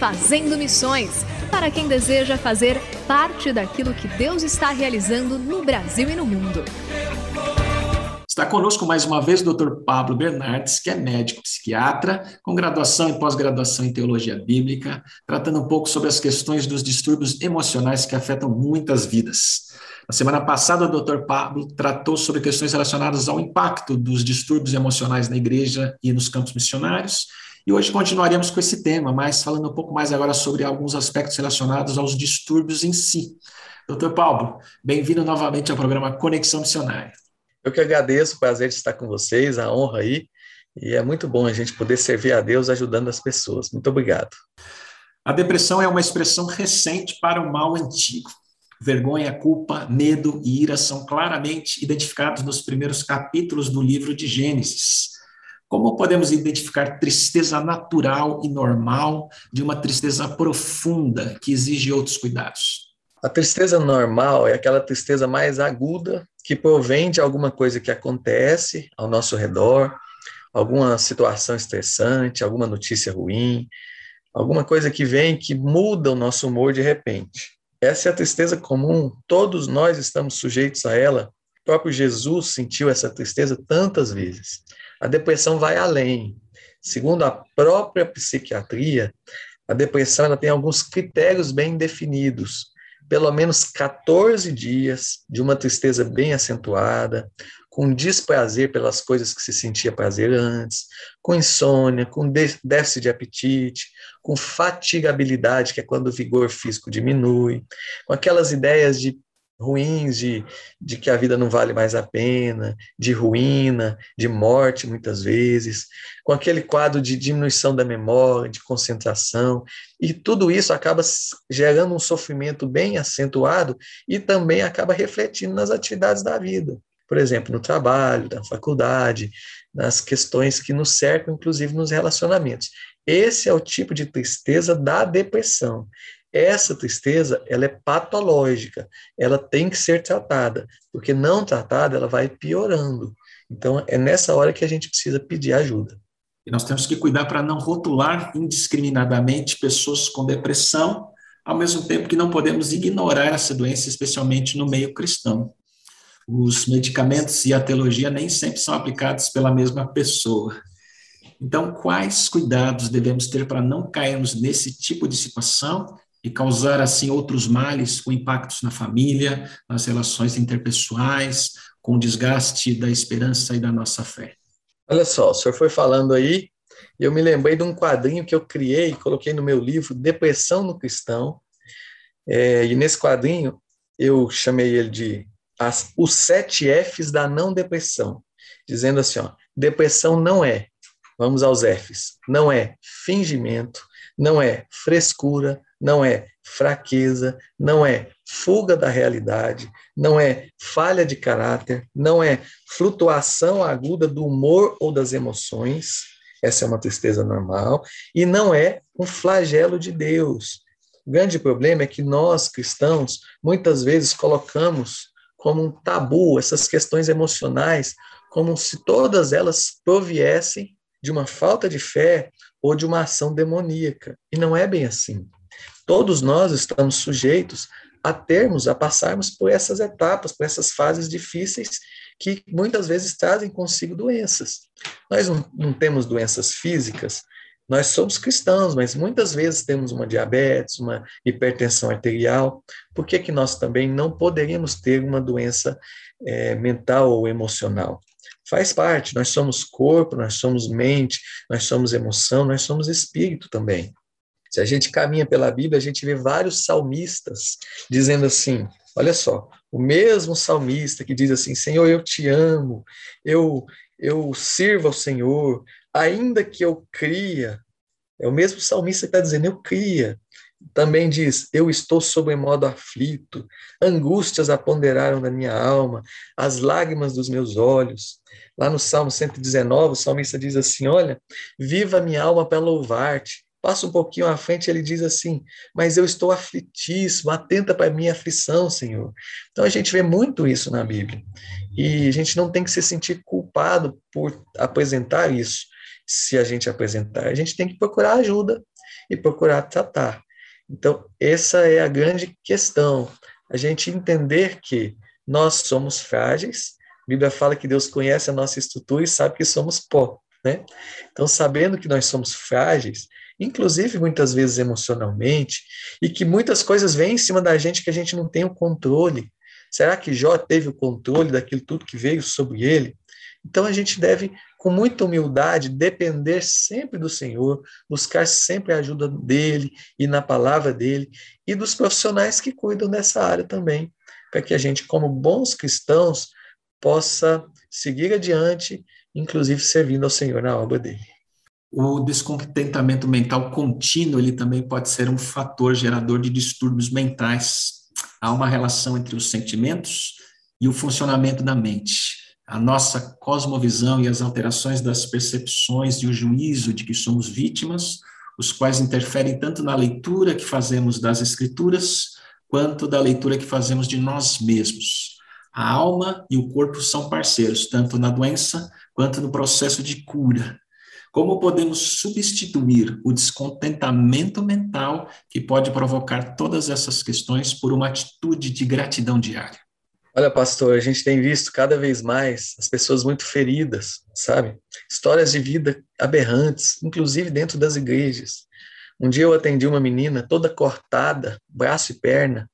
Fazendo Missões para quem deseja fazer parte daquilo que Deus está realizando no Brasil e no mundo. Está conosco mais uma vez o Dr. Pablo Bernardes, que é médico psiquiatra, com graduação e pós-graduação em teologia bíblica, tratando um pouco sobre as questões dos distúrbios emocionais que afetam muitas vidas. Na semana passada, o Dr. Pablo tratou sobre questões relacionadas ao impacto dos distúrbios emocionais na igreja e nos campos missionários. E hoje continuaremos com esse tema, mas falando um pouco mais agora sobre alguns aspectos relacionados aos distúrbios em si. Doutor Paulo, bem-vindo novamente ao programa Conexão Missionária. Eu que agradeço, o prazer de estar com vocês, a honra aí, e é muito bom a gente poder servir a Deus ajudando as pessoas. Muito obrigado. A depressão é uma expressão recente para o mal antigo. Vergonha, culpa, medo e ira são claramente identificados nos primeiros capítulos do livro de Gênesis. Como podemos identificar tristeza natural e normal de uma tristeza profunda que exige outros cuidados? A tristeza normal é aquela tristeza mais aguda que provém de alguma coisa que acontece ao nosso redor, alguma situação estressante, alguma notícia ruim, alguma coisa que vem que muda o nosso humor de repente. Essa é a tristeza comum, todos nós estamos sujeitos a ela. Próprio Jesus sentiu essa tristeza tantas vezes. A depressão vai além. Segundo a própria psiquiatria, a depressão ela tem alguns critérios bem definidos. Pelo menos 14 dias de uma tristeza bem acentuada, com desprazer pelas coisas que se sentia prazer antes, com insônia, com déficit de apetite, com fatigabilidade, que é quando o vigor físico diminui, com aquelas ideias de ruins de, de que a vida não vale mais a pena, de ruína, de morte muitas vezes, com aquele quadro de diminuição da memória, de concentração, e tudo isso acaba gerando um sofrimento bem acentuado e também acaba refletindo nas atividades da vida. Por exemplo, no trabalho, na faculdade, nas questões que nos cercam, inclusive nos relacionamentos. Esse é o tipo de tristeza da depressão. Essa tristeza, ela é patológica, ela tem que ser tratada, porque não tratada, ela vai piorando. Então, é nessa hora que a gente precisa pedir ajuda. E nós temos que cuidar para não rotular indiscriminadamente pessoas com depressão, ao mesmo tempo que não podemos ignorar essa doença, especialmente no meio cristão. Os medicamentos e a teologia nem sempre são aplicados pela mesma pessoa. Então, quais cuidados devemos ter para não cairmos nesse tipo de situação e causar assim outros males com impactos na família, nas relações interpessoais, com o desgaste da esperança e da nossa fé. Olha só, o senhor foi falando aí, eu me lembrei de um quadrinho que eu criei, coloquei no meu livro Depressão no Cristão, é, e nesse quadrinho eu chamei ele de as, os sete Fs da não depressão, dizendo assim, ó, depressão não é, vamos aos Fs, não é fingimento, não é frescura, não é fraqueza, não é fuga da realidade, não é falha de caráter, não é flutuação aguda do humor ou das emoções, essa é uma tristeza normal, e não é um flagelo de Deus. O grande problema é que nós, cristãos, muitas vezes colocamos como um tabu essas questões emocionais, como se todas elas proviessem de uma falta de fé ou de uma ação demoníaca. E não é bem assim. Todos nós estamos sujeitos a termos, a passarmos por essas etapas, por essas fases difíceis que muitas vezes trazem consigo doenças. Nós não, não temos doenças físicas, nós somos cristãos, mas muitas vezes temos uma diabetes, uma hipertensão arterial. Por que, que nós também não poderíamos ter uma doença é, mental ou emocional? Faz parte, nós somos corpo, nós somos mente, nós somos emoção, nós somos espírito também. Se a gente caminha pela Bíblia, a gente vê vários salmistas dizendo assim: olha só, o mesmo salmista que diz assim: Senhor, eu te amo, eu, eu sirvo ao Senhor, ainda que eu cria. É o mesmo salmista que está dizendo: eu cria. Também diz: Eu estou sob modo aflito, angústias aponderaram na minha alma, as lágrimas dos meus olhos. Lá no Salmo 119, o salmista diz assim: Olha, viva minha alma para louvar-te, Passa um pouquinho à frente, ele diz assim: Mas eu estou aflitíssimo, atenta para a minha aflição, Senhor. Então a gente vê muito isso na Bíblia. E a gente não tem que se sentir culpado por apresentar isso, se a gente apresentar. A gente tem que procurar ajuda e procurar tratar. Então, essa é a grande questão. A gente entender que nós somos frágeis. A Bíblia fala que Deus conhece a nossa estrutura e sabe que somos pó. Né? Então, sabendo que nós somos frágeis, inclusive muitas vezes emocionalmente, e que muitas coisas vêm em cima da gente que a gente não tem o controle. Será que Jó teve o controle daquilo tudo que veio sobre ele? Então a gente deve, com muita humildade, depender sempre do Senhor, buscar sempre a ajuda dele e na palavra dele e dos profissionais que cuidam dessa área também, para que a gente, como bons cristãos, possa seguir adiante, inclusive servindo ao Senhor na obra dele. O descontentamento mental contínuo ele também pode ser um fator gerador de distúrbios mentais. Há uma relação entre os sentimentos e o funcionamento da mente. A nossa cosmovisão e as alterações das percepções e o juízo de que somos vítimas, os quais interferem tanto na leitura que fazemos das Escrituras, quanto da leitura que fazemos de nós mesmos. A alma e o corpo são parceiros, tanto na doença quanto no processo de cura. Como podemos substituir o descontentamento mental que pode provocar todas essas questões por uma atitude de gratidão diária? Olha, pastor, a gente tem visto cada vez mais as pessoas muito feridas, sabe? Histórias de vida aberrantes, inclusive dentro das igrejas. Um dia eu atendi uma menina toda cortada, braço e perna,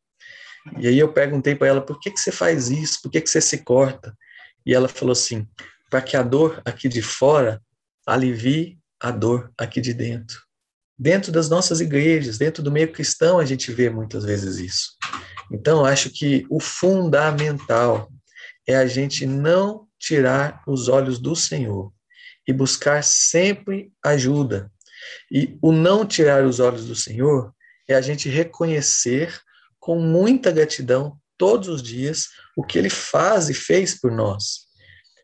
e aí eu perguntei para ela: por que, que você faz isso? Por que, que você se corta? E ela falou assim: para que a dor aqui de fora alivie a dor aqui de dentro. Dentro das nossas igrejas, dentro do meio cristão, a gente vê muitas vezes isso. Então, acho que o fundamental é a gente não tirar os olhos do Senhor e buscar sempre ajuda. E o não tirar os olhos do Senhor é a gente reconhecer com muita gratidão todos os dias o que ele faz e fez por nós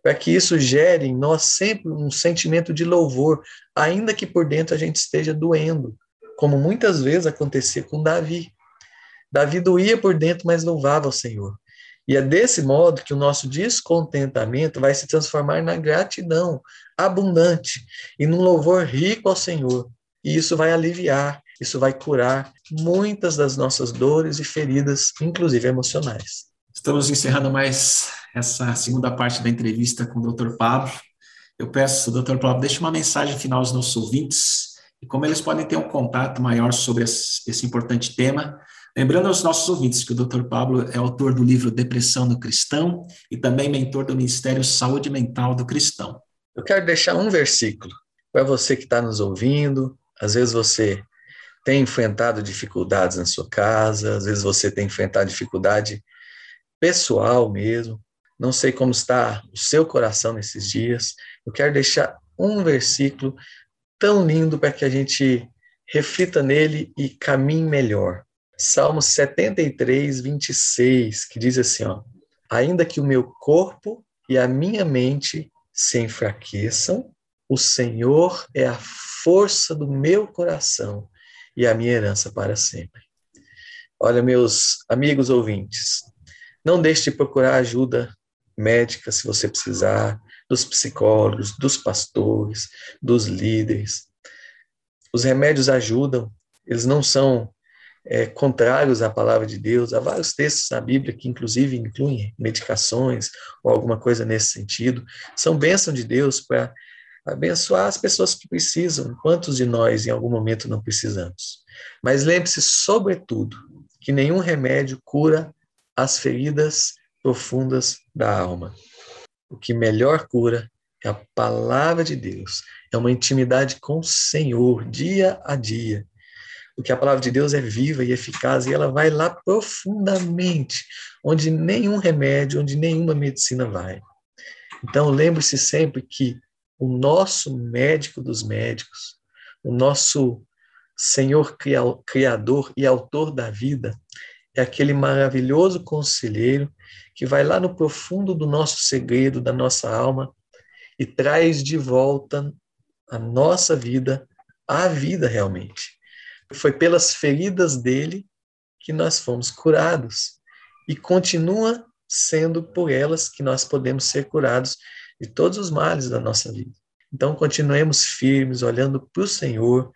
para que isso gere em nós sempre um sentimento de louvor, ainda que por dentro a gente esteja doendo, como muitas vezes acontecia com Davi. Davi doía por dentro, mas louvava o Senhor. E é desse modo que o nosso descontentamento vai se transformar na gratidão abundante e num louvor rico ao Senhor. E isso vai aliviar, isso vai curar muitas das nossas dores e feridas, inclusive emocionais. Estamos encerrando mais essa segunda parte da entrevista com o Dr. Pablo. Eu peço, Dr. Pablo, deixe uma mensagem final aos nossos ouvintes e como eles podem ter um contato maior sobre esse, importante tema. Lembrando aos nossos ouvintes que o Dr. Pablo é autor do livro Depressão no Cristão e também mentor do Ministério Saúde Mental do Cristão. Eu quero deixar um versículo para você que está nos ouvindo. Às vezes você tem enfrentado dificuldades na sua casa, às vezes você tem enfrentado dificuldade pessoal mesmo. Não sei como está o seu coração nesses dias. Eu quero deixar um versículo tão lindo para que a gente reflita nele e caminhe melhor. Salmo 73, 26, que diz assim: ó, Ainda que o meu corpo e a minha mente se enfraqueçam, O Senhor é a força do meu coração e a minha herança para sempre. Olha, meus amigos ouvintes, não deixe de procurar ajuda médica se você precisar, dos psicólogos, dos pastores, dos líderes. Os remédios ajudam, eles não são é, contrários à palavra de Deus. Há vários textos na Bíblia que, inclusive, incluem medicações ou alguma coisa nesse sentido. São bênção de Deus para abençoar as pessoas que precisam. Quantos de nós, em algum momento, não precisamos? Mas lembre-se, sobretudo, que nenhum remédio cura as feridas profundas da alma. O que melhor cura é a palavra de Deus, é uma intimidade com o Senhor, dia a dia. Porque a palavra de Deus é viva e eficaz e ela vai lá profundamente, onde nenhum remédio, onde nenhuma medicina vai. Então, lembre-se sempre que o nosso médico dos médicos, o nosso Senhor Criador e Autor da vida, é aquele maravilhoso conselheiro que vai lá no profundo do nosso segredo, da nossa alma, e traz de volta a nossa vida à vida realmente. Foi pelas feridas dele que nós fomos curados e continua sendo por elas que nós podemos ser curados de todos os males da nossa vida. Então, continuemos firmes, olhando para o Senhor.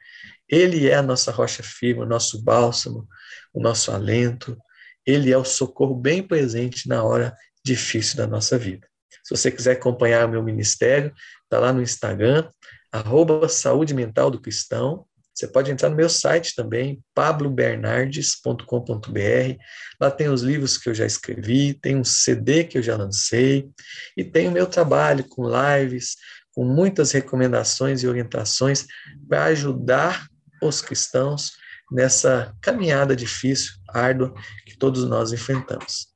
Ele é a nossa rocha firme, o nosso bálsamo, o nosso alento. Ele é o socorro bem presente na hora difícil da nossa vida. Se você quiser acompanhar o meu ministério, está lá no Instagram, arroba Saúde Mental do Cristão. Você pode entrar no meu site também, pablobernardes.com.br. Lá tem os livros que eu já escrevi, tem um CD que eu já lancei, e tem o meu trabalho com lives, com muitas recomendações e orientações para ajudar os cristãos nessa caminhada difícil, árdua, que todos nós enfrentamos.